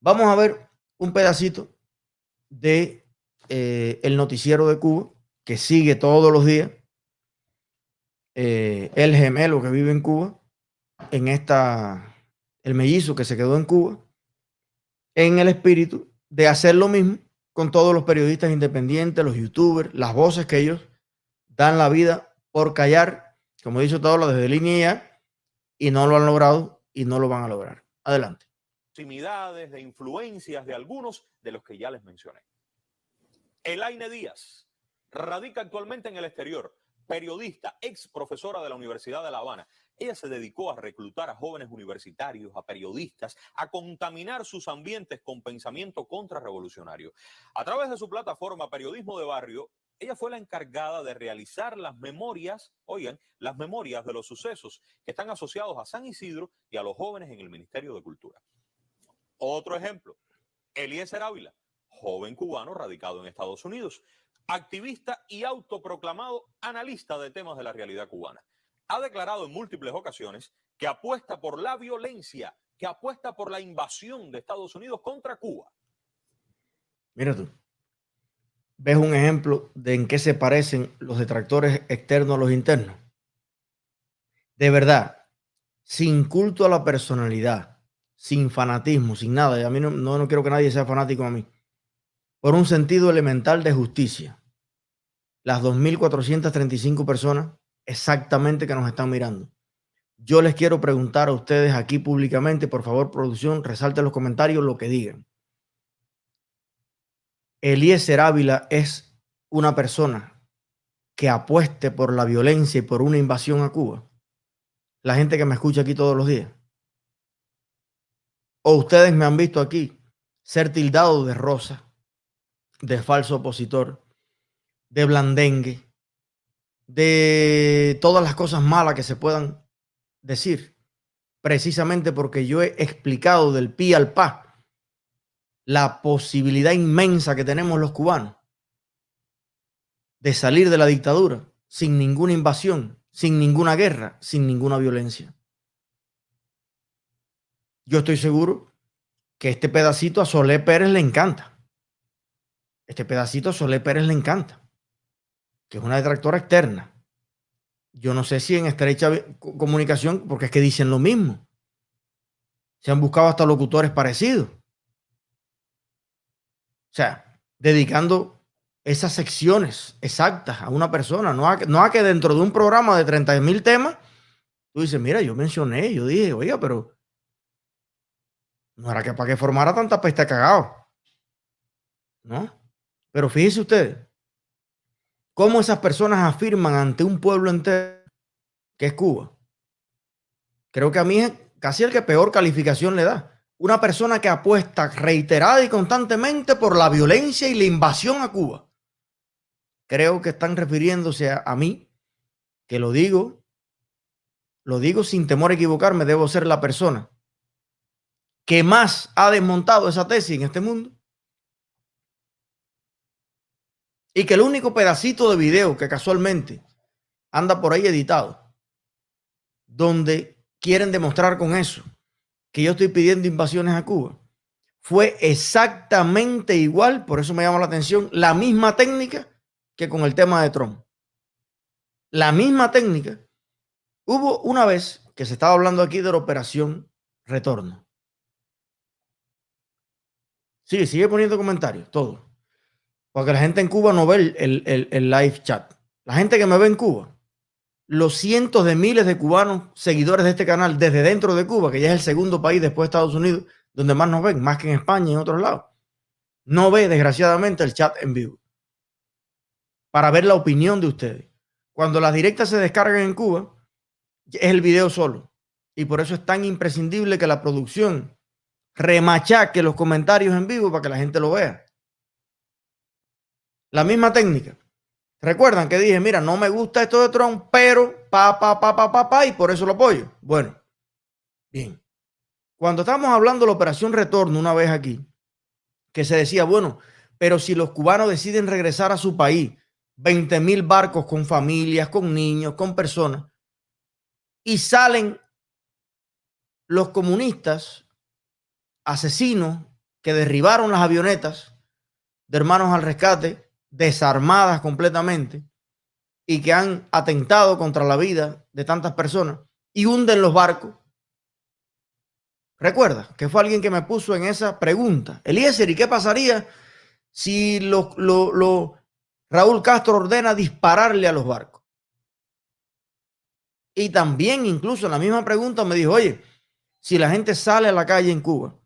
Vamos a ver un pedacito de eh, el noticiero de Cuba que sigue todos los días. Eh, el gemelo que vive en Cuba, en esta, el mellizo que se quedó en Cuba, en el espíritu de hacer lo mismo con todos los periodistas independientes, los youtubers, las voces que ellos dan la vida por callar, como dicho todo lo desde línea y no lo han logrado y no lo van a lograr. Adelante. De influencias de algunos de los que ya les mencioné. Elaine Díaz radica actualmente en el exterior, periodista, ex profesora de la Universidad de La Habana. Ella se dedicó a reclutar a jóvenes universitarios, a periodistas, a contaminar sus ambientes con pensamiento contrarrevolucionario. A través de su plataforma Periodismo de Barrio, ella fue la encargada de realizar las memorias, oigan, las memorias de los sucesos que están asociados a San Isidro y a los jóvenes en el Ministerio de Cultura. Otro ejemplo, Eliezer Ávila, joven cubano radicado en Estados Unidos, activista y autoproclamado analista de temas de la realidad cubana. Ha declarado en múltiples ocasiones que apuesta por la violencia, que apuesta por la invasión de Estados Unidos contra Cuba. Mira tú, ves un ejemplo de en qué se parecen los detractores externos a los internos. De verdad, sin culto a la personalidad, sin fanatismo, sin nada, a mí no, no, no quiero que nadie sea fanático a mí, por un sentido elemental de justicia las 2.435 personas exactamente que nos están mirando. Yo les quiero preguntar a ustedes aquí públicamente, por favor, producción, resalte los comentarios lo que digan. Eliezer Ávila es una persona que apueste por la violencia y por una invasión a Cuba. La gente que me escucha aquí todos los días. O ustedes me han visto aquí ser tildado de rosa, de falso opositor, de blandengue, de todas las cosas malas que se puedan decir, precisamente porque yo he explicado del pi al pa la posibilidad inmensa que tenemos los cubanos de salir de la dictadura sin ninguna invasión, sin ninguna guerra, sin ninguna violencia. Yo estoy seguro que este pedacito a Solé Pérez le encanta. Este pedacito a Solé Pérez le encanta que es una detractora externa. Yo no sé si en estrecha comunicación, porque es que dicen lo mismo. Se han buscado hasta locutores parecidos. O sea, dedicando esas secciones exactas a una persona, no a, no a que dentro de un programa de 30 mil temas, tú dices, mira, yo mencioné, yo dije, oiga, pero no era que para que formara tanta peste cagado. ¿No? Pero fíjese ustedes, cómo esas personas afirman ante un pueblo entero que es Cuba. Creo que a mí es casi el que peor calificación le da. Una persona que apuesta reiterada y constantemente por la violencia y la invasión a Cuba. Creo que están refiriéndose a mí, que lo digo, lo digo sin temor a equivocarme, debo ser la persona que más ha desmontado esa tesis en este mundo Y que el único pedacito de video que casualmente anda por ahí editado, donde quieren demostrar con eso que yo estoy pidiendo invasiones a Cuba, fue exactamente igual, por eso me llama la atención, la misma técnica que con el tema de Trump. La misma técnica. Hubo una vez que se estaba hablando aquí de la operación retorno. Sigue, sigue poniendo comentarios, todo. Porque la gente en Cuba no ve el, live chat. La gente que me ve en Cuba, los cientos de miles de cubanos seguidores de este canal desde dentro de Cuba, que ya es el segundo país después de Estados Unidos, donde más nos ven, más que en España y en otros lados, no ve desgraciadamente el chat en vivo para ver la opinión de ustedes. Cuando las directas se descargan en Cuba, es el video solo. Y por eso es tan imprescindible que la producción remachaque los comentarios en vivo para que la gente lo vea. La misma técnica. Recuerdan que dije, mira, no me gusta esto de Trump, pero pa, pa, pa, pa, pa, pa, y por eso lo apoyo. Bueno, bien. Cuando estamos hablando de la operación retorno una vez aquí, que se decía, bueno, pero si los cubanos deciden regresar a su país, 20 mil barcos con familias, con niños, con personas, y salen los comunistas, asesinos, que derribaron las avionetas de hermanos al rescate, desarmadas completamente, y que han atentado contra la vida de tantas personas y hunden los barcos. Recuerda que fue alguien que me puso en esa pregunta. Eliezer, ¿y qué pasaría si lo, lo, Raúl Castro ordena dispararle a los barcos? Y también, incluso en la misma pregunta, me dijo, oye, si la gente sale a la calle en Cuba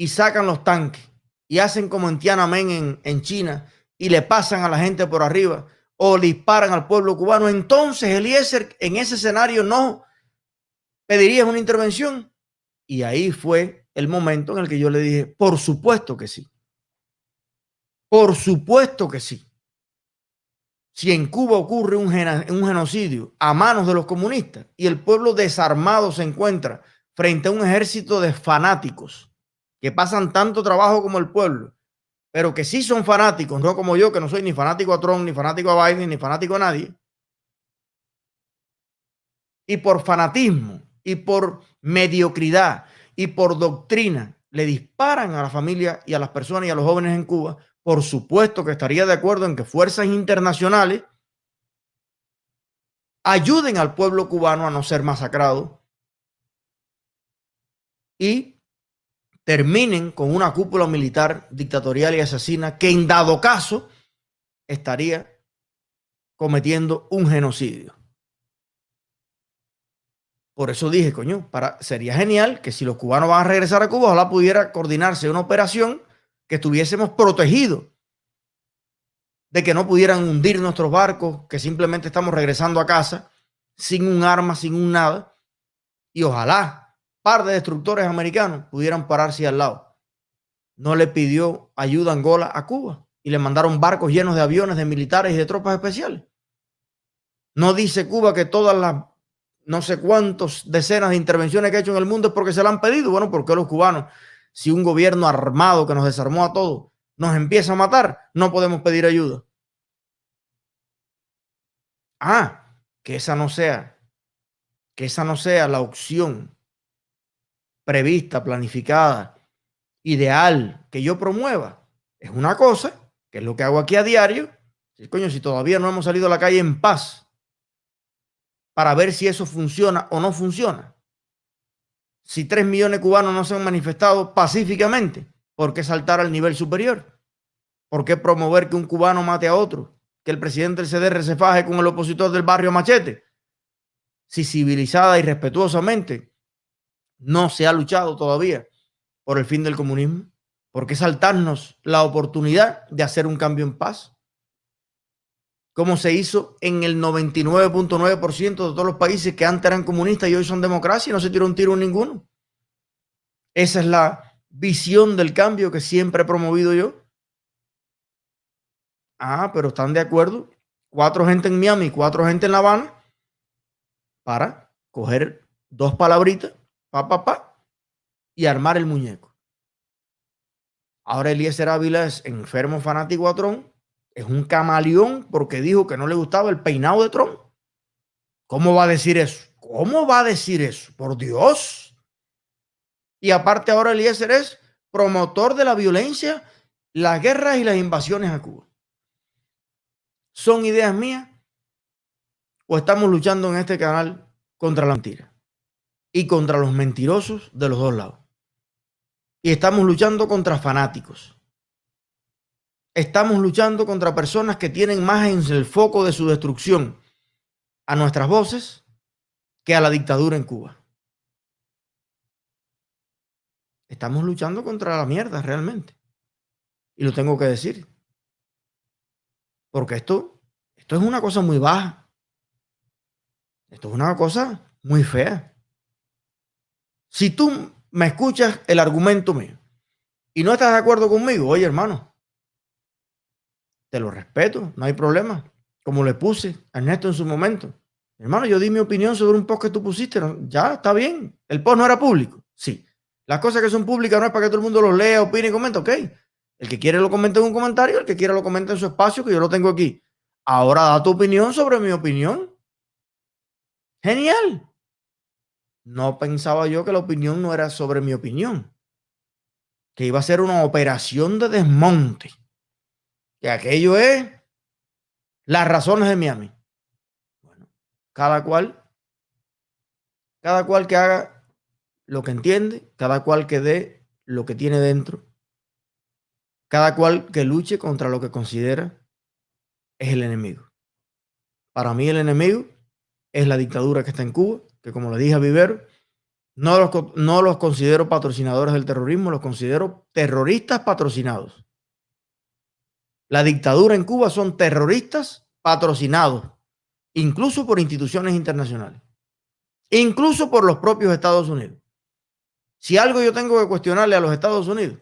y sacan los tanques y hacen como en Tiananmen en, en China y le pasan a la gente por arriba, o disparan al pueblo cubano, entonces Eliezer en ese escenario no pedirías una intervención. Y ahí fue el momento en el que yo le dije, por supuesto que sí. Por supuesto que sí. Si en Cuba ocurre un, un genocidio a manos de los comunistas y el pueblo desarmado se encuentra frente a un ejército de fanáticos que pasan tanto trabajo como el pueblo pero que sí son fanáticos, no como yo, que no soy ni fanático a Trump, ni fanático a Biden, ni fanático a nadie. Y por fanatismo, y por mediocridad, y por doctrina, le disparan a la familia y a las personas y a los jóvenes en Cuba, por supuesto que estaría de acuerdo en que fuerzas internacionales ayuden al pueblo cubano a no ser masacrado y terminen con una cúpula militar dictatorial y asesina que en dado caso estaría cometiendo un genocidio. Por eso dije, coño, para, sería genial que si los cubanos van a regresar a Cuba, ojalá pudiera coordinarse una operación que estuviésemos protegidos de que no pudieran hundir nuestros barcos, que simplemente estamos regresando a casa sin un arma, sin un nada. Y ojalá par de destructores americanos pudieran pararse al lado. No le pidió ayuda Angola a Cuba y le mandaron barcos llenos de aviones, de militares y de tropas especiales. No dice Cuba que todas las no sé cuántos decenas de intervenciones que ha hecho en el mundo es porque se la han pedido. Bueno, porque los cubanos, si un gobierno armado que nos desarmó a todos nos empieza a matar, no podemos pedir ayuda. Ah, que esa no sea, que esa no sea la opción prevista, planificada, ideal que yo promueva, es una cosa, que es lo que hago aquí a diario. Si, coño, si todavía no hemos salido a la calle en paz para ver si eso funciona o no funciona. Si tres millones de cubanos no se han manifestado pacíficamente, ¿por qué saltar al nivel superior? ¿Por qué promover que un cubano mate a otro? Que el presidente del CDR se faje con el opositor del barrio Machete. Si civilizada y respetuosamente no se ha luchado todavía por el fin del comunismo? ¿Por qué saltarnos la oportunidad de hacer un cambio en paz? Como se hizo en el 99.9% de todos los países que antes eran comunistas y hoy son democracia y no se tiró un tiro en ninguno. Esa es la visión del cambio que siempre he promovido yo. Ah, pero están de acuerdo. Cuatro gente en Miami, cuatro gente en La Habana para coger dos palabritas pa, pa, pa, y armar el muñeco. Ahora Eliezer Ávila es enfermo fanático a Tron, es un camaleón porque dijo que no le gustaba el peinado de Tron. ¿Cómo va a decir eso? ¿Cómo va a decir eso? Por Dios. Y aparte ahora Eliezer es promotor de la violencia, las guerras y las invasiones a Cuba. ¿Son ideas mías? ¿O estamos luchando en este canal contra la mentira? Y contra los mentirosos de los dos lados. Y estamos luchando contra fanáticos. Estamos luchando contra personas que tienen más en el foco de su destrucción a nuestras voces que a la dictadura en Cuba. Estamos luchando contra la mierda realmente. Y lo tengo que decir. Porque esto, esto es una cosa muy baja. Esto es una cosa muy fea. Si tú me escuchas el argumento mío y no estás de acuerdo conmigo, oye hermano, te lo respeto, no hay problema. Como le puse a Ernesto en su momento. Hermano, yo di mi opinión sobre un post que tú pusiste. Ya, está bien. El post no era público. Sí. Las cosas que son públicas no es para que todo el mundo los lea, opine y comente. Ok. El que quiere lo comenta en un comentario, el que quiera lo comenta en su espacio, que yo lo tengo aquí. Ahora da tu opinión sobre mi opinión. Genial. No pensaba yo que la opinión no era sobre mi opinión. que iba a ser una operación de desmonte, que aquello es las razones de Miami. Bueno, cada cual, cada cual que haga lo que entiende, cada cual que dé lo que tiene dentro, cada cual que luche contra lo que considera es el enemigo. Para mí el enemigo es la dictadura que está en Cuba, que como le dije a Vivero, no los, no los considero patrocinadores del terrorismo, los considero terroristas patrocinados. La dictadura en Cuba son terroristas patrocinados, incluso por instituciones internacionales, incluso por los propios Estados Unidos. Si algo yo tengo que cuestionarle a los Estados Unidos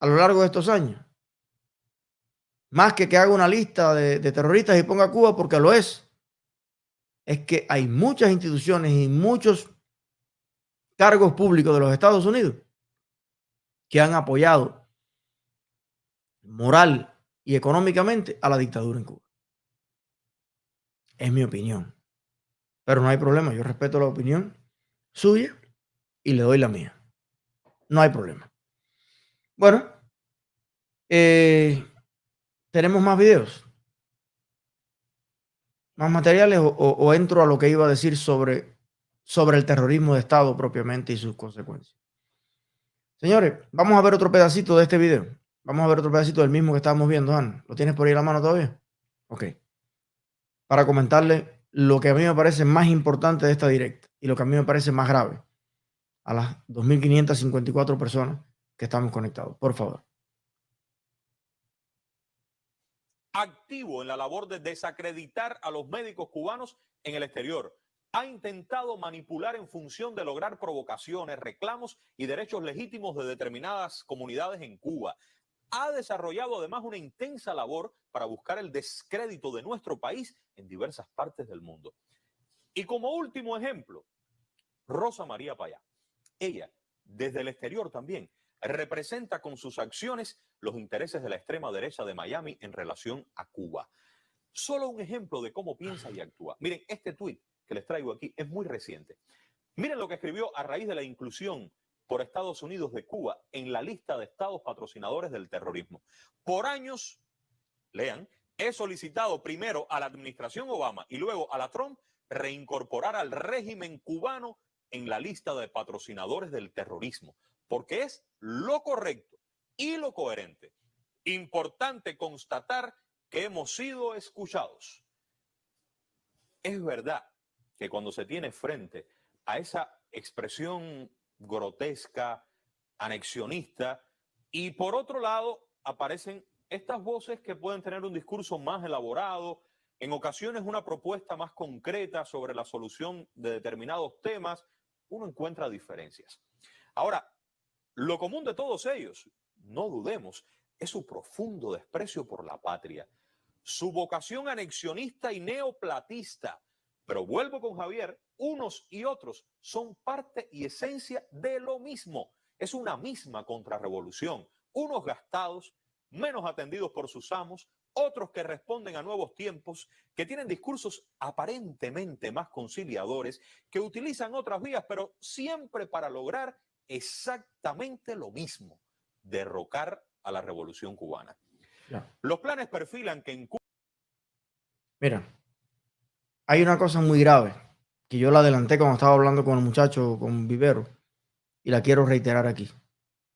a lo largo de estos años, más que que haga una lista de, de terroristas y ponga a Cuba porque lo es, es que hay muchas instituciones y muchos cargos públicos de los Estados Unidos que han apoyado moral y económicamente a la dictadura en Cuba. Es mi opinión. Pero no hay problema, yo respeto la opinión suya y le doy la mía. No hay problema. Bueno, eh, tenemos más videos más materiales o, entro a lo que iba a decir sobre, sobre el terrorismo de Estado propiamente y sus consecuencias. Señores, vamos a ver otro pedacito de este video. Vamos a ver otro pedacito del mismo que estábamos viendo, Ana. ¿Lo tienes por ahí en la mano todavía? Ok. Para comentarle lo que a mí me parece más importante de esta directa y lo que a mí me parece más grave a las 2.554 personas que estamos conectados. Por favor. Activo en la labor de desacreditar a los médicos cubanos en el exterior. Ha intentado manipular en función de lograr provocaciones, reclamos y derechos legítimos de determinadas comunidades en Cuba. Ha desarrollado además una intensa labor para buscar el descrédito de nuestro país en diversas partes del mundo. Y como último ejemplo, Rosa María Payá. Ella, desde el exterior también, representa con sus acciones los intereses de la extrema derecha de Miami en relación a Cuba. Solo un ejemplo de cómo piensa y actúa. Miren, este tuit que les traigo aquí es muy reciente. Miren lo que escribió a raíz de la inclusión por Estados Unidos de Cuba en la lista de estados patrocinadores del terrorismo. Por años, lean, he solicitado primero a la administración Obama y luego a la Trump reincorporar al régimen cubano en la lista de patrocinadores del terrorismo porque es lo correcto y lo coherente. Importante constatar que hemos sido escuchados. Es verdad que cuando se tiene frente a esa expresión grotesca, anexionista, y por otro lado aparecen estas voces que pueden tener un discurso más elaborado, en ocasiones una propuesta más concreta sobre la solución de determinados temas, uno encuentra diferencias. Ahora, lo común de todos ellos, no dudemos, es su profundo desprecio por la patria, su vocación anexionista y neoplatista. Pero vuelvo con Javier, unos y otros son parte y esencia de lo mismo. Es una misma contrarrevolución. Unos gastados, menos atendidos por sus amos, otros que responden a nuevos tiempos, que tienen discursos aparentemente más conciliadores, que utilizan otras vías, pero siempre para lograr exactamente lo mismo, derrocar a la revolución cubana. Los planes perfilan que en Cuba... Mira, hay una cosa muy grave que yo la adelanté cuando estaba hablando con el muchacho, con Vivero, y la quiero reiterar aquí.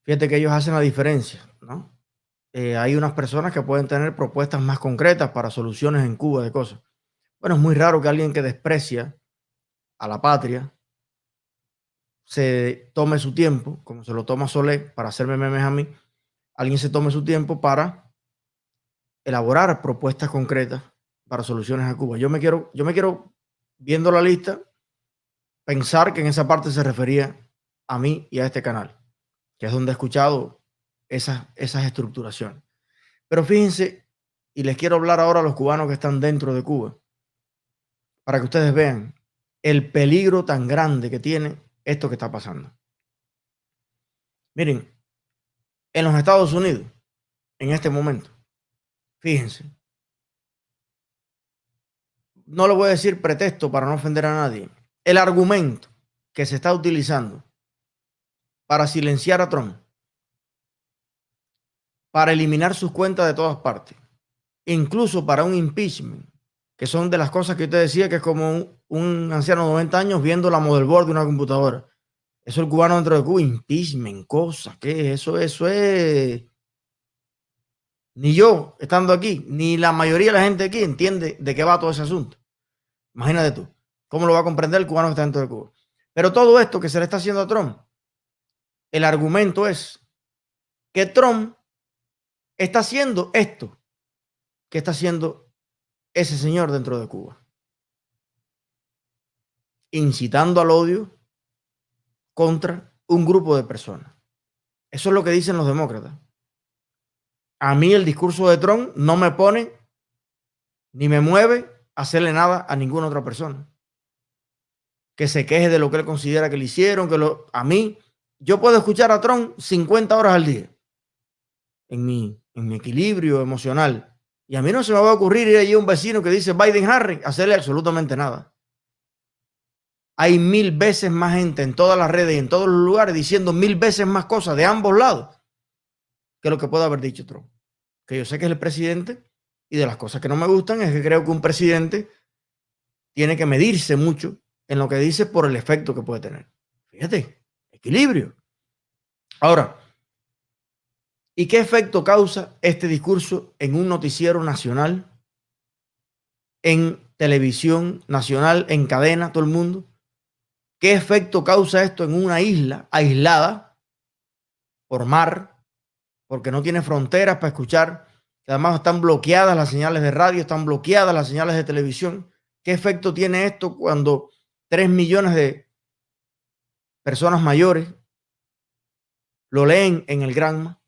Fíjate que ellos hacen la diferencia, ¿no? Eh, hay unas personas que pueden tener propuestas más concretas para soluciones en Cuba de cosas. Bueno, es muy raro que alguien que desprecia a la patria, se tome su tiempo, como se lo toma Solé para hacerme memes a mí, alguien se tome su tiempo para elaborar propuestas concretas para soluciones a Cuba. Yo me quiero, yo me quiero, viendo la lista, pensar que en esa parte se refería a mí y a este canal, que es donde he escuchado esas, esas estructuraciones. Pero fíjense, y les quiero hablar ahora a los cubanos que están dentro de Cuba, para que ustedes vean el peligro tan grande que tiene esto que está pasando. Miren, en los Estados Unidos, en este momento, fíjense, no lo voy a decir pretexto para no ofender a nadie, el argumento que se está utilizando para silenciar a Trump, para eliminar sus cuentas de todas partes, incluso para un impeachment, que son de las cosas que usted decía que es como un, anciano de 90 años viendo la board de una computadora. Eso el cubano dentro de Cuba, impeachment, cosas, ¿qué eso? Eso es... Ni yo, estando aquí, ni la mayoría de la gente aquí entiende de qué va todo ese asunto. Imagínate tú, ¿cómo lo va a comprender el cubano que está dentro de Cuba? Pero todo esto que se le está haciendo a Trump, el argumento es que Trump está haciendo esto que está haciendo ese señor dentro de Cuba. Incitando al odio contra un grupo de personas. Eso es lo que dicen los demócratas. A mí el discurso de Trump no me pone ni me mueve a hacerle nada a ninguna otra persona. Que se queje de lo que él considera que le hicieron, que a mí, yo puedo escuchar a Trump 50 horas al día en mi, en mi equilibrio emocional. Y a mí no se me va a ocurrir ir allí a un vecino que dice Biden Harry, hacerle absolutamente nada. Hay mil veces más gente en todas las redes y en todos los lugares diciendo mil veces más cosas de ambos lados que lo que puede haber dicho Trump. Que yo sé que es el presidente y de las cosas que no me gustan es que creo que un presidente tiene que medirse mucho en lo que dice por el efecto que puede tener. Fíjate, equilibrio. Ahora, ¿y qué efecto causa este discurso en un noticiero nacional, en televisión nacional, en cadena, todo el mundo? ¿Qué efecto causa esto en una isla aislada por mar, porque no tiene fronteras para escuchar? Además están bloqueadas las señales de radio, están bloqueadas las señales de televisión. ¿Qué efecto tiene esto cuando tres millones de personas mayores lo leen en el Granma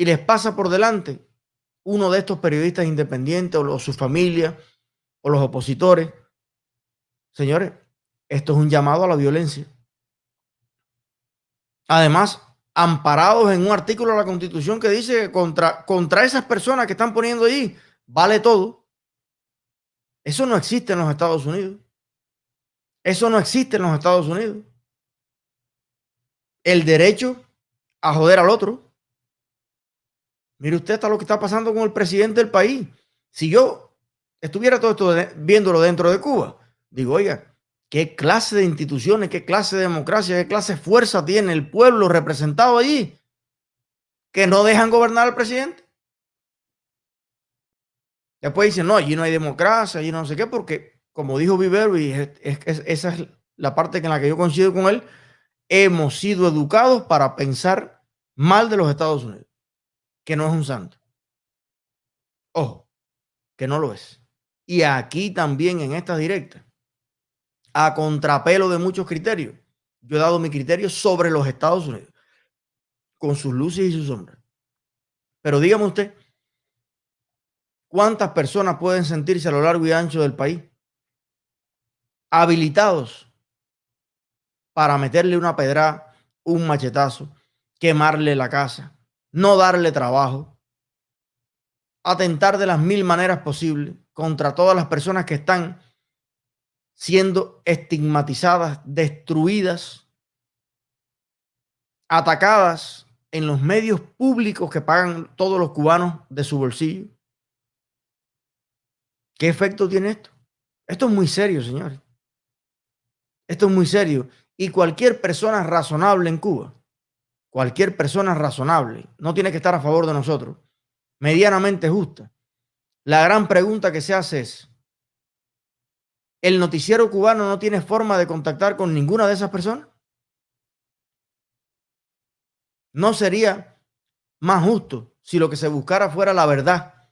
y les pasa por delante uno de estos periodistas independientes o, su familia o los opositores? Señores, esto es un llamado a la violencia. Además, amparados en un artículo de la Constitución que dice que contra, contra esas personas que están poniendo allí vale todo. Eso no existe en los Estados Unidos. Eso no existe en los Estados Unidos. El derecho a joder al otro. Mire usted está lo que está pasando con el presidente del país. Si yo estuviera todo esto viéndolo dentro de Cuba, digo, oiga, ¿Qué clase de instituciones, qué clase de democracia, qué clase de fuerza tiene el pueblo representado allí que no dejan gobernar al presidente? Después dicen, no, allí no hay democracia, allí no sé qué, porque como dijo Vivero, y esa es la parte en la que yo coincido con él, hemos sido educados para pensar mal de los Estados Unidos, que no es un santo. Ojo, que no lo es. Y aquí también en esta directa a contrapelo de muchos criterios. Yo he dado mi criterio sobre los Estados Unidos, con sus luces y sus sombras. Pero dígame usted, ¿cuántas personas pueden sentirse a lo largo y ancho del país habilitados para meterle una pedra, un machetazo, quemarle la casa, no darle trabajo, atentar de las mil maneras posibles contra todas las personas que están siendo estigmatizadas, destruidas, atacadas en los medios públicos que pagan todos los cubanos de su bolsillo. ¿Qué efecto tiene esto? Esto es muy serio, señores. Esto es muy serio. Y cualquier persona razonable en Cuba, cualquier persona razonable, no tiene que estar a favor de nosotros, medianamente justa. La gran pregunta que se hace es, el noticiero cubano no tiene forma de contactar con ninguna de esas personas? ¿No sería más justo si lo que se buscara fuera la verdad,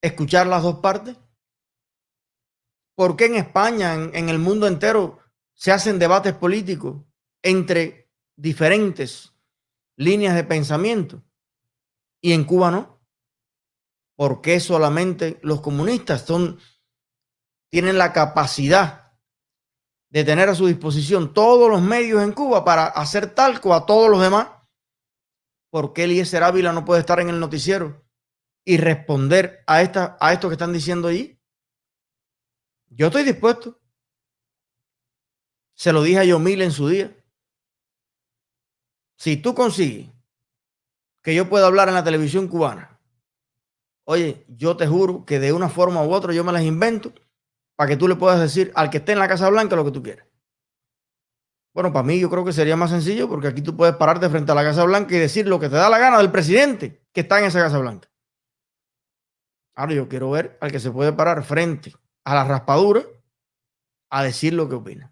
escuchar las dos partes? ¿Por qué en España, en, el mundo entero, se hacen debates políticos entre diferentes líneas de pensamiento y en Cuba no? ¿Por qué solamente los comunistas son tienen la capacidad de tener a su disposición todos los medios en Cuba para hacer talco a todos los demás, ¿por qué Eliezer Ávila no puede estar en el noticiero y responder a, esta, a esto que están diciendo allí? Yo estoy dispuesto. Se lo dije a Yomil en su día. Si tú consigues que yo pueda hablar en la televisión cubana, oye, yo te juro que de una forma u otra yo me las invento para que tú le puedas decir al que esté en la Casa Blanca lo que tú quieres. Bueno, para mí yo creo que sería más sencillo porque aquí tú puedes pararte frente a la Casa Blanca y decir lo que te da la gana del presidente que está en esa Casa Blanca. Ahora yo quiero ver al que se puede parar frente a la raspadura a decir lo que opina.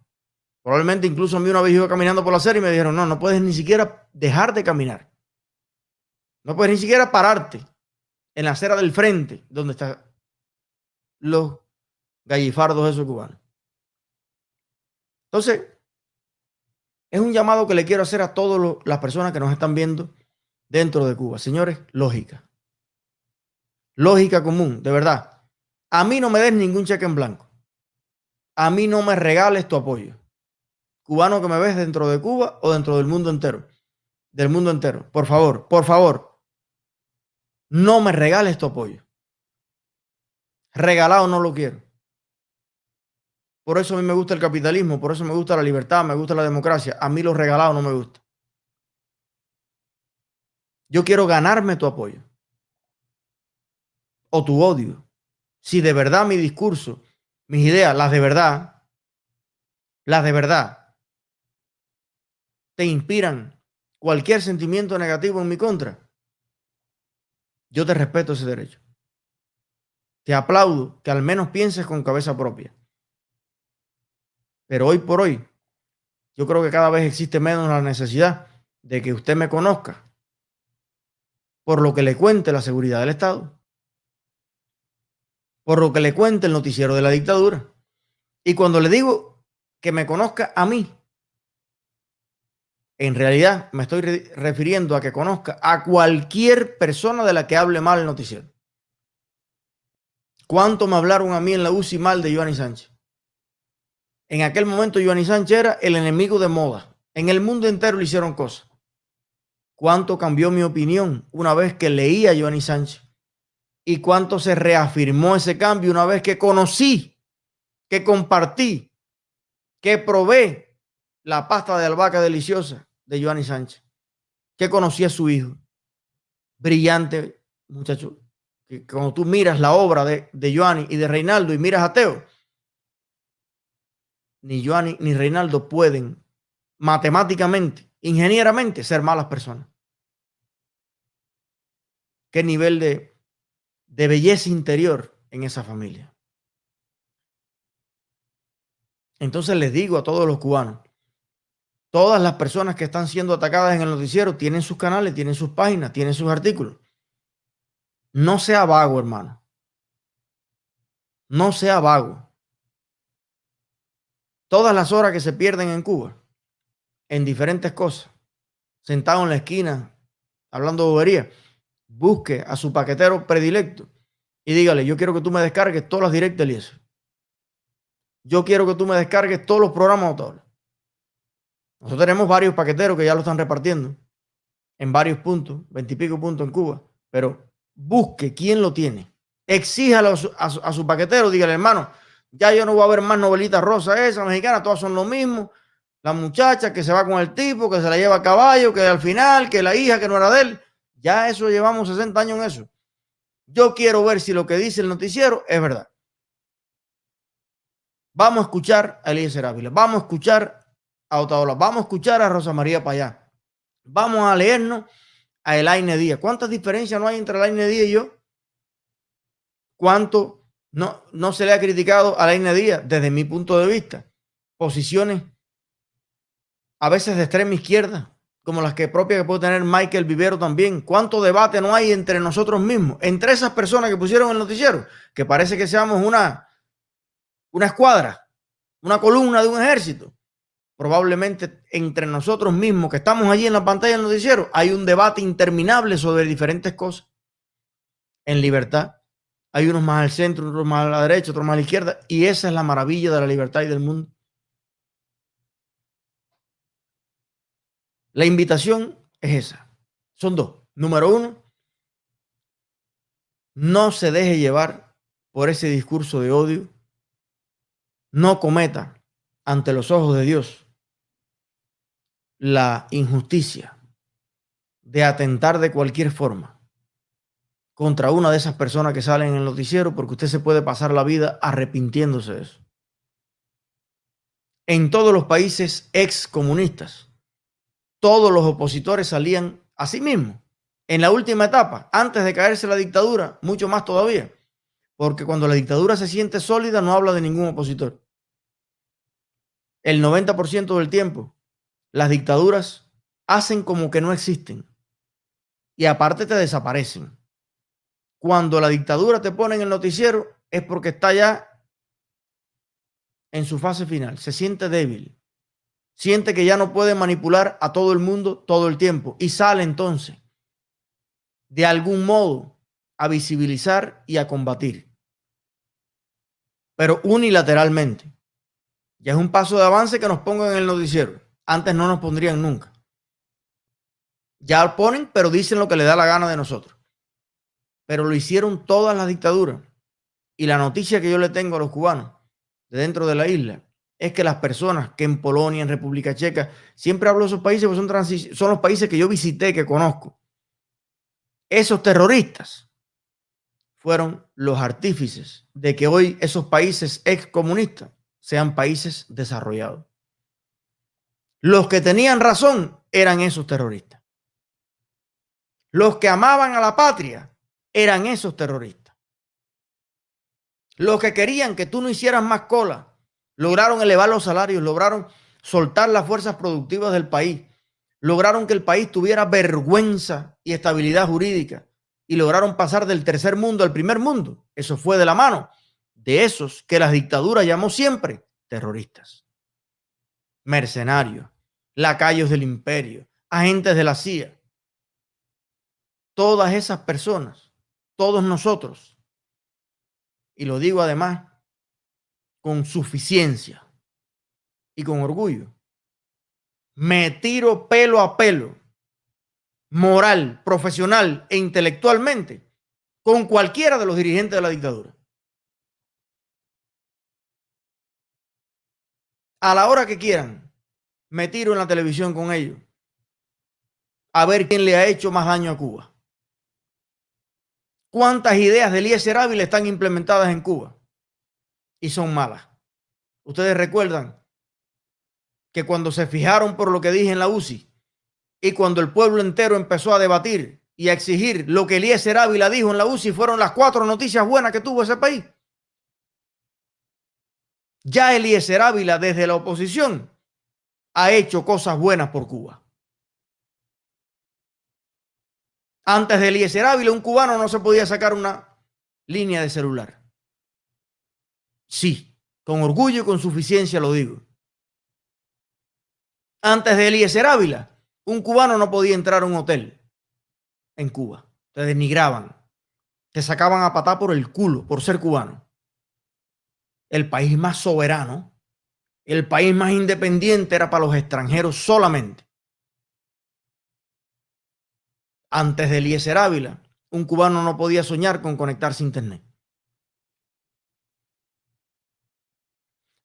Probablemente incluso a mí una vez iba caminando por la serie y me dijeron, no, no puedes ni siquiera dejar de caminar. No puedes ni siquiera pararte en la acera del frente donde están los gallifardos esos cubanos. Entonces, es un llamado que le quiero hacer a todas las personas que nos están viendo dentro de Cuba. Señores, lógica. Lógica común, de verdad. A mí no me des ningún cheque en blanco. A mí no me regales tu apoyo. Cubano que me ves dentro de Cuba o dentro del mundo entero. Del mundo entero. Por favor, por favor. No me regales tu apoyo. Regalado no lo quiero. Por eso a mí me gusta el capitalismo, por eso me gusta la libertad, me gusta la democracia. A mí los regalados no me gusta. Yo quiero ganarme tu apoyo o tu odio. Si de verdad mi discurso, mis ideas, las de verdad, las de verdad, te inspiran cualquier sentimiento negativo en mi contra, yo te respeto ese derecho. Te aplaudo que al menos pienses con cabeza propia. Pero hoy por hoy, yo creo que cada vez existe menos la necesidad de que usted me conozca por lo que le cuente la seguridad del Estado, por lo que le cuente el noticiero de la dictadura. Y cuando le digo que me conozca a mí, en realidad me estoy refiriendo a que conozca a cualquier persona de la que hable mal el noticiero. ¿Cuánto me hablaron a mí en la UCI mal de Giovanni Sánchez? En aquel momento, Giovanni Sánchez era el enemigo de moda. En el mundo entero le hicieron cosas. ¿Cuánto cambió mi opinión una vez que leí a Giovanni Sánchez? ¿Y cuánto se reafirmó ese cambio una vez que conocí, que compartí, que probé la pasta de albahaca deliciosa de Giovanni Sánchez? Que conocí a su hijo. Brillante muchacho. Que cuando tú miras la obra de, de Giovanni y de Reinaldo y miras a Teo, ni Joanny ni Reinaldo pueden matemáticamente, ingenieramente, ser malas personas. Qué nivel de, de belleza interior en esa familia. Entonces les digo a todos los cubanos, todas las personas que están siendo atacadas en el noticiero tienen sus canales, tienen sus páginas, tienen sus artículos. No sea vago, hermano. No sea vago todas las horas que se pierden en Cuba, en diferentes cosas, sentado en la esquina, hablando bobería, busque a su paquetero predilecto y dígale, yo quiero que tú me descargues todas las directas eso. Yo quiero que tú me descargues todos los programas. Nosotros tenemos varios paqueteros que ya lo están repartiendo en varios puntos, veintipico puntos en Cuba, pero busque quién lo tiene. Exíjalo a su, paquetero, dígale, hermano, ya yo no voy a ver más novelitas rosas esas, mexicanas, todas son lo mismo. La muchacha que se va con el tipo, que se la lleva a caballo, que al final, que la hija que no era de él. Ya eso llevamos 60 años en eso. Yo quiero ver si lo que dice el noticiero es verdad. Vamos a escuchar a Elías Ávila, vamos a escuchar vamos a escuchar a Rosa María Payá, vamos a leernos a Elaine Díaz. ¿Cuántas diferencias no hay entre Elaine Díaz y yo? ¿Cuánto no, no se le ha criticado a la Díaz, desde mi punto de vista, posiciones a veces de extrema izquierda, como las que propia que puede tener Michael Vivero también. ¿Cuánto debate no hay entre nosotros mismos, entre esas personas que pusieron el noticiero, que parece que seamos una, una escuadra, una columna de un ejército? Probablemente entre nosotros mismos que estamos allí en la pantalla del noticiero hay un debate interminable sobre diferentes cosas en libertad hay unos más al centro, otros más a la derecha, otros más a la izquierda. Y esa es la maravilla de la libertad y del mundo. La invitación es esa. Son dos. Número uno, no se deje llevar por ese discurso de odio. No cometa ante los ojos de Dios la injusticia de atentar de cualquier forma contra una de esas personas que salen en el noticiero porque usted se puede pasar la vida arrepintiéndose de eso. En todos los países ex comunistas, todos los opositores salían a sí mismos. En la última etapa, antes de caerse la dictadura, mucho más todavía. Porque cuando la dictadura se siente sólida, no habla de ningún opositor. El 90% del tiempo, las dictaduras hacen como que no existen. Y aparte te desaparecen. Cuando la dictadura te pone en el noticiero, es porque está ya en su fase final. Se siente débil. Siente que ya no puede manipular a todo el mundo todo el tiempo. Y sale entonces, de algún modo, a visibilizar y a combatir pero unilateralmente. Ya es un paso de avance que nos pongan en el noticiero. Antes no nos pondrían nunca. Ya ponen, pero dicen lo que le da la gana de nosotros. Pero lo hicieron todas las dictaduras. Y la noticia que yo le tengo a los cubanos de dentro de la isla es que las personas que en Polonia, en República Checa, siempre hablo de esos países porque son, son los países que yo visité, que conozco. Esos terroristas fueron los artífices de que hoy esos países excomunistas sean países desarrollados. Los que tenían razón eran esos terroristas. Los que amaban a la patria eran esos terroristas. Los que querían que tú no hicieras más cola, lograron elevar los salarios, lograron soltar las fuerzas productivas del país, lograron que el país tuviera vergüenza y estabilidad jurídica, y lograron pasar del tercer mundo al primer mundo. Eso fue de la mano de esos que las dictaduras llamó siempre terroristas, mercenarios, lacayos del imperio, agentes de la CIA. Todas esas personas, todos nosotros, y lo digo además con suficiencia y con orgullo, me tiro pelo a pelo moral, profesional e intelectualmente con cualquiera de los dirigentes de la dictadura. A la hora que quieran, me tiro en la televisión con ellos a ver quién le ha hecho más daño a Cuba. ¿Cuántas ideas de Eliezer Ávila están implementadas en Cuba? Y son malas. Ustedes recuerdan que cuando se fijaron por lo que dije en la UCI, y cuando el pueblo entero empezó a debatir y a exigir lo que Eliezer Ávila dijo en la UCI, fueron las cuatro noticias buenas que tuvo ese país. Ya Eliezer Ávila desde la oposición ha hecho cosas buenas por Cuba. Antes de Eliezer Ávila, un cubano no se podía sacar una línea de celular. Sí, con orgullo y con suficiencia lo digo. Antes de Eliezer Ávila, un cubano no podía entrar a un hotel en Cuba. Te denigraban. Te sacaban a patá por el culo por ser cubano. El país más soberano, el país más independiente era para los extranjeros solamente. Antes de Eliezer Ávila, un cubano no podía soñar con conectarse a Internet.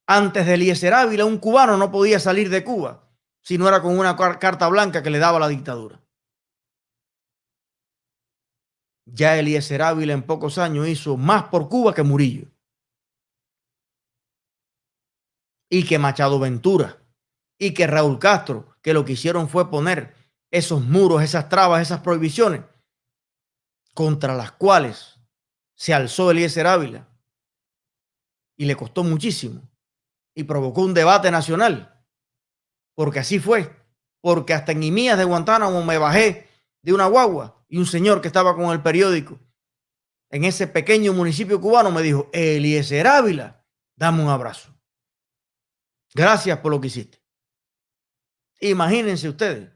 Antes de Eliezer Ávila, un cubano no podía salir de Cuba si no era con una carta blanca que le daba la dictadura. Ya Eliezer Ávila en pocos años hizo más por Cuba que Murillo. Y que Machado Ventura. Y que Raúl Castro, que lo que hicieron fue poner esos muros, esas trabas, esas prohibiciones contra las cuales se alzó Eliezer Ávila. Y le costó muchísimo. Y provocó un debate nacional porque así fue. Porque hasta en Imías de Guantánamo me bajé de una guagua y un señor que estaba con el periódico en ese pequeño municipio cubano me dijo, Eliezer Ávila, dame un abrazo. Gracias por lo que hiciste. Imagínense ustedes,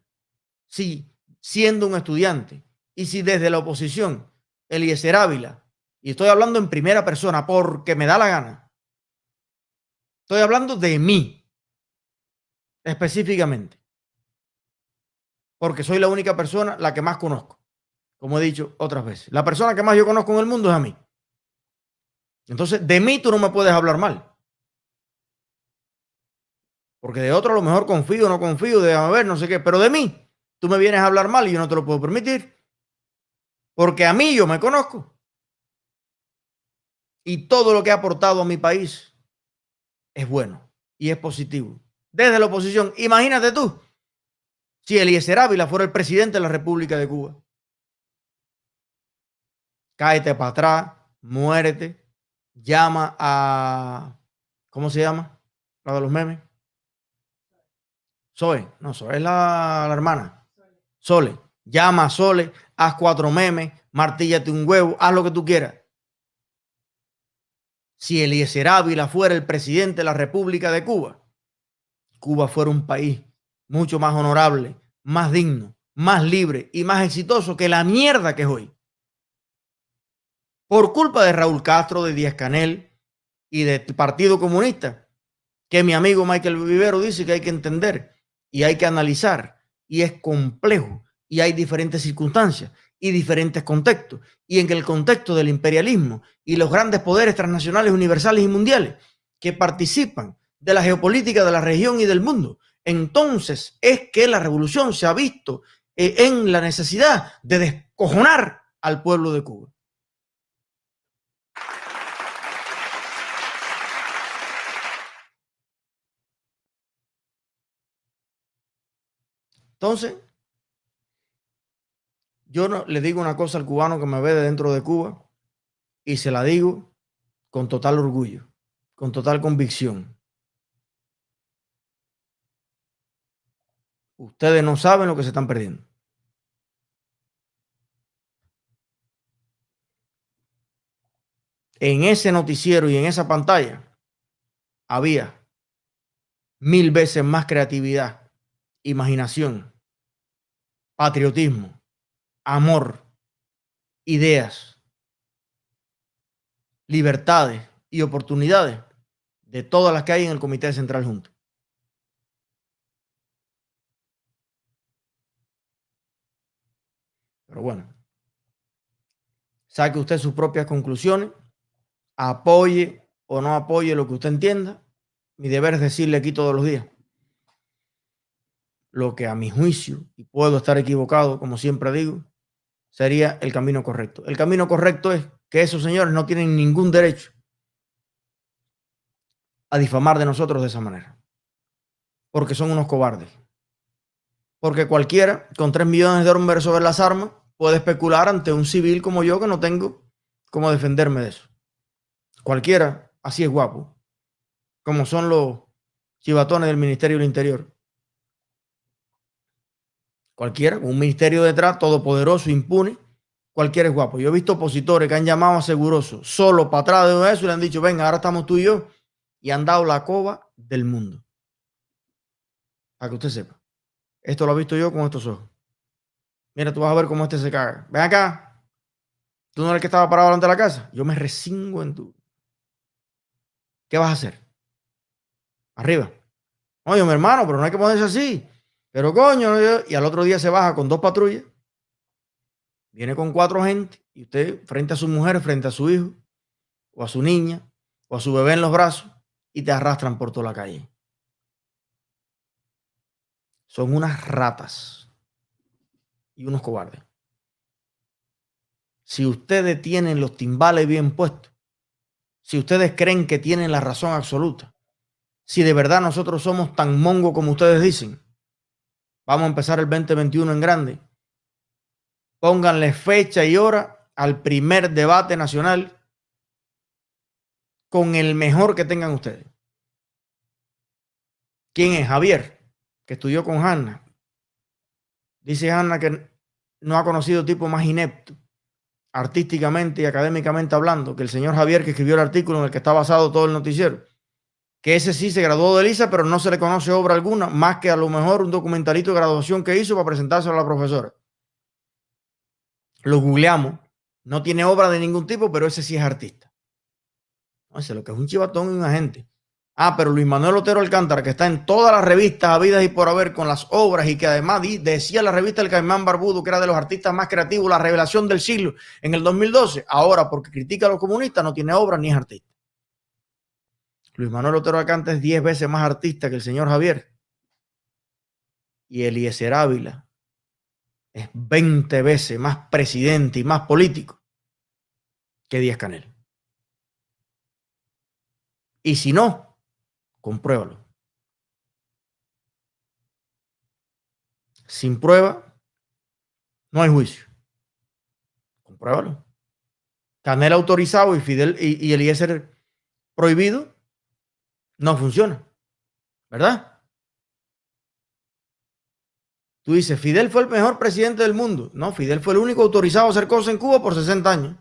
si siendo un estudiante y si desde la oposición, Eliezer Ávila, y estoy hablando en primera persona porque me da la gana, estoy hablando de mí, específicamente. Porque soy la única persona, la que más conozco. Como he dicho otras veces. La persona que más yo conozco en el mundo es a mí. Entonces, de mí tú no me puedes hablar mal. Porque de otro a lo mejor confío, no confío, de ver, no sé qué. Pero de mí, tú me vienes a hablar mal y yo no te lo puedo permitir. Porque a mí yo me conozco. Y todo lo que ha aportado a mi país es bueno y es positivo. Desde la oposición, imagínate tú, si Eliezer Ávila fuera el presidente de la República de Cuba. Cáete para atrás, muérete, llama a, ¿cómo se llama? La de los memes. Zoe, no, Zoe es la, la hermana. Sole, llama a Sole, haz cuatro memes, martíllate un huevo, haz lo que tú quieras. Si Eliezer Ávila fuera el presidente de la República de Cuba, Cuba fuera un país mucho más honorable, más digno, más libre y más exitoso que la mierda que es hoy. Por culpa de Raúl Castro, de Díaz Canel y del Partido Comunista, que mi amigo Michael Vivero dice que hay que entender y hay que analizar y es complejo y hay diferentes circunstancias y diferentes contextos. Y en el contexto del imperialismo y los grandes poderes transnacionales, universales y mundiales que participan de la geopolítica de la región y del mundo, entonces es que la revolución se ha visto eh, en la necesidad de descojonar al pueblo de Cuba. Entonces, yo no, le digo una cosa al cubano que me ve de dentro de Cuba y se la digo con total orgullo, con total convicción. Ustedes no saben lo que se están perdiendo. En ese noticiero y en esa pantalla había mil veces más creatividad, imaginación, patriotismo, amor, ideas, libertades y oportunidades de todas las que hay en el Comité Central Junto. Pero bueno, saque usted sus propias conclusiones, apoye o no apoye lo que usted entienda. Mi deber es decirle aquí todos los días lo que a mi juicio, y puedo estar equivocado, como siempre digo, sería el camino correcto. El camino correcto es que esos señores no tienen ningún derecho a difamar de nosotros de esa manera, porque son unos cobardes. Porque cualquiera con 3 millones de dólares sobre las armas puede especular ante un civil como yo que no tengo cómo defenderme de eso. Cualquiera, así es guapo, como son los chivatones del Ministerio del Interior. Cualquiera, un ministerio detrás, todopoderoso, impune, cualquiera es guapo. Yo he visto opositores que han llamado a solo para atrás de eso y le han dicho, venga, ahora estamos tú y yo, y han dado la coba del mundo. Para que usted sepa. Esto lo he visto yo con estos ojos. Mira, tú vas a ver cómo este se caga. Ven acá. Tú no eres el que estaba parado delante de la casa. Yo me resingo en tu. ¿Qué vas a hacer? Arriba. Oye, mi hermano, pero no hay que ponerse así. Pero coño, y al otro día se baja con dos patrullas, viene con cuatro gente y usted frente a su mujer, frente a su hijo, o a su niña, o a su bebé en los brazos, y te arrastran por toda la calle. Son unas ratas y unos cobardes. Si ustedes tienen los timbales bien puestos, si ustedes creen que tienen la razón absoluta, si de verdad nosotros somos tan mongo como ustedes dicen, Vamos a empezar el 2021 en grande. Pónganle fecha y hora al primer debate nacional con el mejor que tengan ustedes. ¿Quién es? Javier, que estudió con Hanna. Dice Hanna que no ha conocido tipo más inepto, artísticamente y académicamente hablando, que el señor Javier que escribió el artículo en el que está basado todo el noticiero que ese sí se graduó de Elisa, pero no se le conoce obra alguna, más que a lo mejor un documentalito de graduación que hizo para presentárselo a la profesora. Lo googleamos, no tiene obra de ningún tipo, pero ese sí es artista. No sé lo que es un chivatón y un agente. Ah, pero Luis Manuel Otero Alcántara, que está en todas las revistas habidas y por haber con las obras y que además decía la revista El Caimán Barbudo que era de los artistas más creativos, la revelación del siglo en el 2012, ahora porque critica a los comunistas no tiene obra ni es artista. Luis Manuel Otero Alcántara es 10 veces más artista que el señor Javier. Y Eliezer Ávila es 20 veces más presidente y más político que Díaz Canel. Y si no, compruébalo. Sin prueba, no hay juicio. Compruébalo. Canel autorizado y Fidel y, y Eliezer prohibido, no funciona. ¿Verdad? Tú dices, Fidel fue el mejor presidente del mundo. No, Fidel fue el único autorizado a hacer cosas en Cuba por 60 años.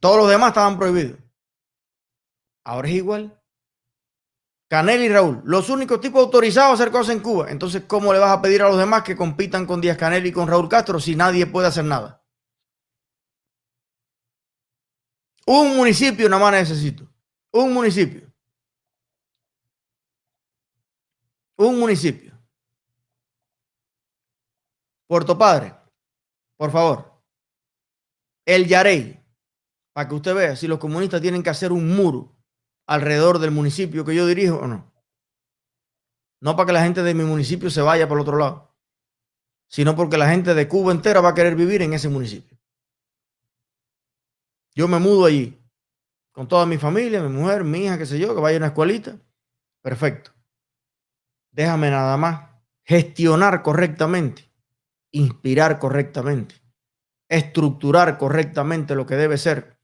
Todos los demás estaban prohibidos. Ahora es igual. Canel y Raúl, los únicos tipos autorizados a hacer cosas en Cuba. Entonces, ¿cómo le vas a pedir a los demás que compitan con Díaz Canel y con Raúl Castro si nadie puede hacer nada? Un municipio nada más necesito. Un municipio. Un municipio. Puerto Padre, por favor, el Yarey, para que usted vea si los comunistas tienen que hacer un muro alrededor del municipio que yo dirijo o no. No para que la gente de mi municipio se vaya por el otro lado, sino porque la gente de Cuba entera va a querer vivir en ese municipio. Yo me mudo allí con toda mi familia, mi mujer, mi hija, qué sé yo, que vaya a una escuelita. Perfecto. Déjame nada más gestionar correctamente inspirar correctamente, estructurar correctamente lo que debe ser,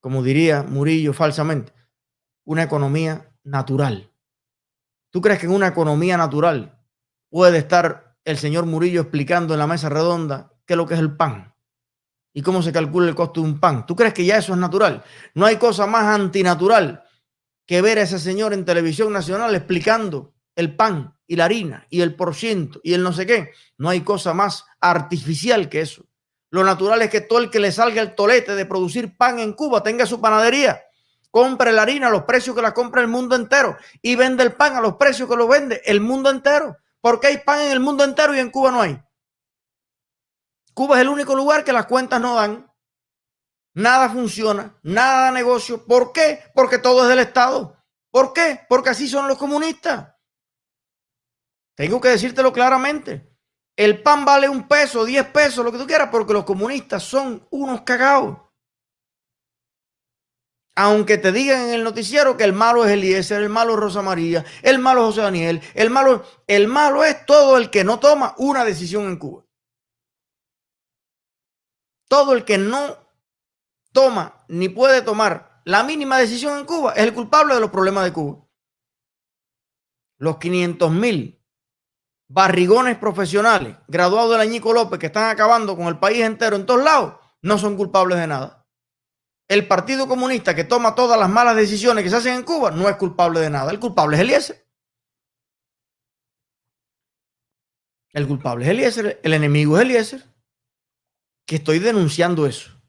como diría Murillo falsamente, una economía natural. ¿Tú crees que en una economía natural puede estar el señor Murillo explicando en la mesa redonda qué es lo que es el pan y cómo se calcula el costo de un pan? ¿Tú crees que ya eso es natural? No hay cosa más antinatural que ver a ese señor en televisión nacional explicando el pan y la harina y el porciento y el no sé qué. No hay cosa más artificial que eso. Lo natural es que todo el que le salga el tolete de producir pan en Cuba tenga su panadería, compre la harina a los precios que la compra el mundo entero y vende el pan a los precios que lo vende el mundo entero. Porque hay pan en el mundo entero y en Cuba no hay. Cuba es el único lugar que las cuentas no dan. Nada funciona, nada da negocio. ¿Por qué? Porque todo es del Estado. ¿Por qué? Porque así son los comunistas. Tengo que decírtelo claramente. El pan vale un peso, diez pesos, lo que tú quieras, porque los comunistas son unos cagados. Aunque te digan en el noticiero que el malo es Eliezer, el malo es Rosa María, el malo es José Daniel, el malo, el malo es todo el que no toma una decisión en Cuba. Todo el que no toma ni puede tomar la mínima decisión en Cuba es el culpable de los problemas de Cuba. Los 500 mil barrigones profesionales graduados del Añico López que están acabando con el país entero en todos lados, no son culpables de nada. El Partido Comunista que toma todas las malas decisiones que se hacen en Cuba no es culpable de nada. El culpable es Eliezer. El culpable es Eliezer, el enemigo es Eliezer. Que estoy denunciando eso.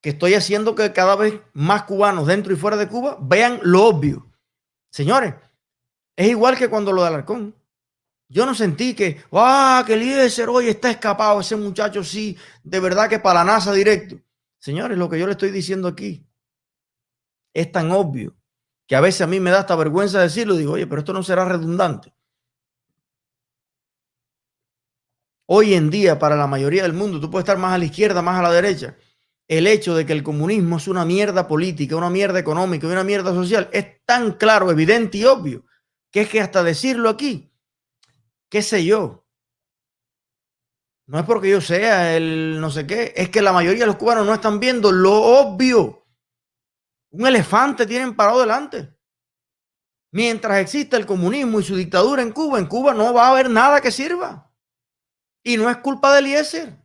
Que estoy haciendo que cada vez más cubanos dentro y fuera de Cuba vean lo obvio. Señores, es igual que cuando lo de Alarcón. Yo no sentí que, ¡ah, que Eliezer hoy está escapado! Ese muchacho sí, de verdad que para la NASA directo. Señores, lo que yo le estoy diciendo aquí es tan obvio que a veces a mí me da esta vergüenza decirlo. Digo, oye, pero esto no será redundante. Hoy en día, para la mayoría del mundo, tú puedes estar más a la izquierda, más a la derecha. El hecho de que el comunismo es una mierda política, una mierda económica y una mierda social es tan claro, evidente y obvio que es que hasta decirlo aquí qué sé yo. No es porque yo sea el no sé qué, es que la mayoría de los cubanos no están viendo lo obvio. Un elefante tienen parado delante. Mientras exista el comunismo y su dictadura en Cuba, en Cuba no va a haber nada que sirva. Y no es culpa de Eliezer.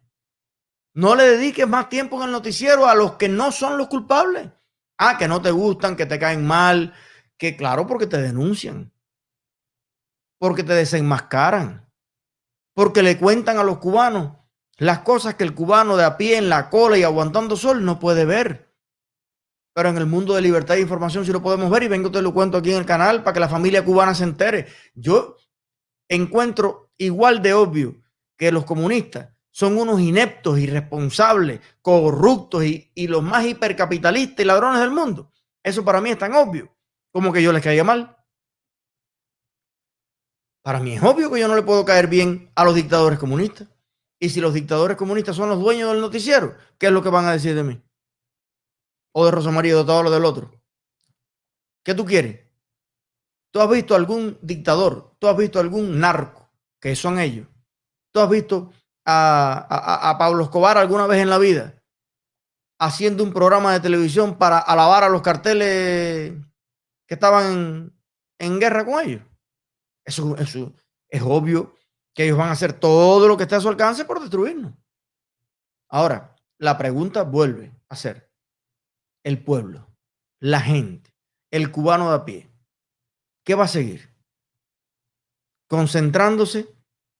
No le dediques más tiempo en el noticiero a los que no son los culpables. Ah, que no te gustan, que te caen mal, que claro, porque te denuncian porque te desenmascaran, porque le cuentan a los cubanos las cosas que el cubano de a pie en la cola y aguantando sol no puede ver. Pero en el mundo de libertad de información sí lo podemos ver y vengo te lo cuento aquí en el canal para que la familia cubana se entere. Yo encuentro igual de obvio que los comunistas son unos ineptos, irresponsables, corruptos y, y los más hipercapitalistas y ladrones del mundo. Eso para mí es tan obvio como que yo les caiga mal. Para mí es obvio que yo no le puedo caer bien a los dictadores comunistas. Y si los dictadores comunistas son los dueños del noticiero, ¿qué es lo que van a decir de mí? O de Rosa María, de todo lo del otro. ¿Qué tú quieres? ¿Tú has visto algún dictador? ¿Tú has visto algún narco? Que son ellos. ¿Tú has visto a, Pablo Escobar alguna vez en la vida haciendo un programa de televisión para alabar a los carteles que estaban en, guerra con ellos? Eso, eso es obvio que ellos van a hacer todo lo que esté a su alcance por destruirnos. Ahora, la pregunta vuelve a ser, el pueblo, la gente, el cubano de a pie, ¿qué va a seguir? Concentrándose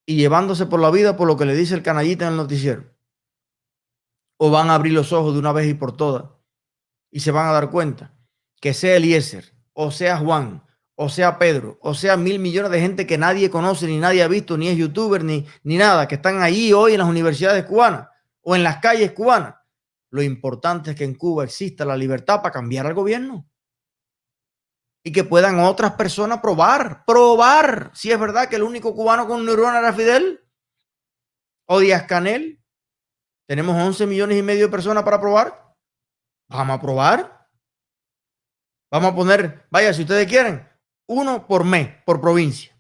y llevándose por la vida por lo que le dice el canallita en el noticiero. O van a abrir los ojos de una vez y por todas y se van a dar cuenta que sea Eliezer, o sea Juan, o sea Pedro, o sea mil millones de gente que nadie conoce, ni nadie ha visto, ni es youtuber, ni, ni nada, que están ahí hoy en las universidades cubanas o en las calles cubanas. Lo importante es que en Cuba exista la libertad para cambiar al gobierno y que puedan otras personas probar, probar si es verdad que el único cubano con neurona era Fidel o Díaz Canel. Tenemos 11 millones y medio de personas para probar. Vamos a probar. Vamos a poner, vaya, si ustedes quieren, uno por mes, por provincia.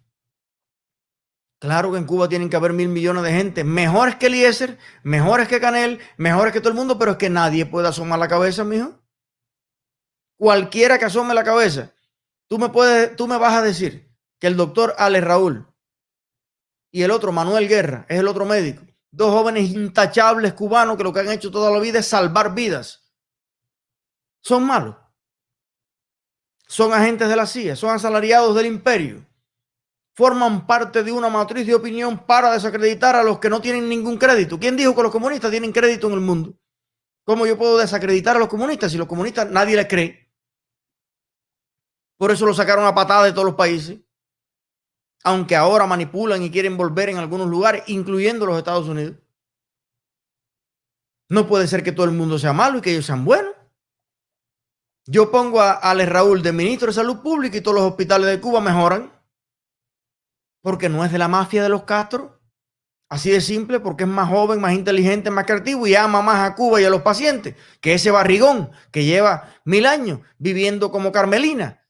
Claro que en Cuba tienen que haber mil millones de gente, mejores que Eliezer, mejores que Canel, mejores que todo el mundo, pero es que nadie puede asomar la cabeza, mijo. Cualquiera que asome la cabeza Tú me, puedes, tú me vas a decir que el doctor Alex Raúl y el otro Manuel Guerra es el otro médico, dos jóvenes intachables cubanos que lo que han hecho toda la vida es salvar vidas. Son malos. Son agentes de la CIA, son asalariados del imperio. Forman parte de una matriz de opinión para desacreditar a los que no tienen ningún crédito. ¿Quién dijo que los comunistas tienen crédito en el mundo? ¿Cómo yo puedo desacreditar a los comunistas si los comunistas nadie les cree? Por eso lo sacaron a patada de todos los países. Aunque ahora manipulan y quieren volver en algunos lugares, incluyendo los Estados Unidos. No puede ser que todo el mundo sea malo y que ellos sean buenos. Yo pongo a Alex Raúl de ministro de Salud Pública y todos los hospitales de Cuba mejoran. Porque no es de la mafia de los Castro. Así de simple, porque es más joven, más inteligente, más creativo y ama más a Cuba y a los pacientes que ese barrigón que lleva mil años viviendo como Carmelina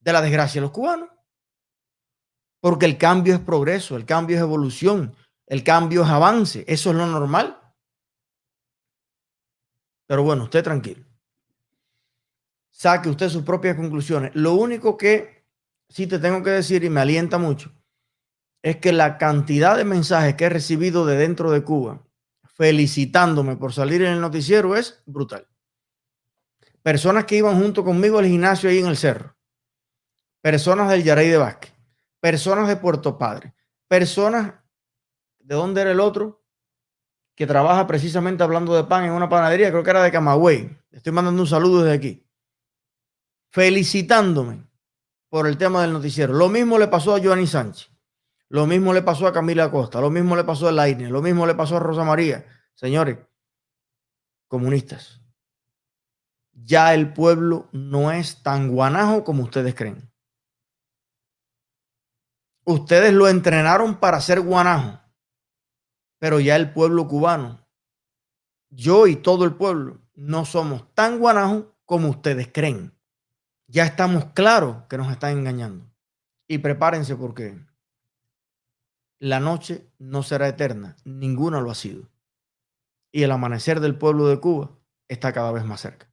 de la desgracia de los cubanos. Porque el cambio es progreso, el cambio es evolución, el cambio es avance. Eso es lo normal. Pero bueno, usted tranquilo. Saque usted sus propias conclusiones. Lo único que sí te tengo que decir y me alienta mucho es que la cantidad de mensajes que he recibido de dentro de Cuba felicitándome por salir en el noticiero es brutal. Personas que iban junto conmigo al gimnasio ahí en el cerro personas del Yaray de Vázquez, personas de Puerto Padre, personas, ¿de dónde era el otro? Que trabaja precisamente hablando de pan en una panadería, creo que era de Camagüey. Estoy mandando un saludo desde aquí. Felicitándome por el tema del noticiero. Lo mismo le pasó a Joanny Sánchez. Lo mismo le pasó a Camila Costa. Lo mismo le pasó a Laine. Lo mismo le pasó a Rosa María. Señores, comunistas, ya el pueblo no es tan guanajo como ustedes creen. Ustedes lo entrenaron para ser guanajo, pero ya el pueblo cubano, yo y todo el pueblo, no somos tan guanajos como ustedes creen. Ya estamos claros que nos están engañando. Y prepárense porque la noche no será eterna, ninguna lo ha sido. Y el amanecer del pueblo de Cuba está cada vez más cerca.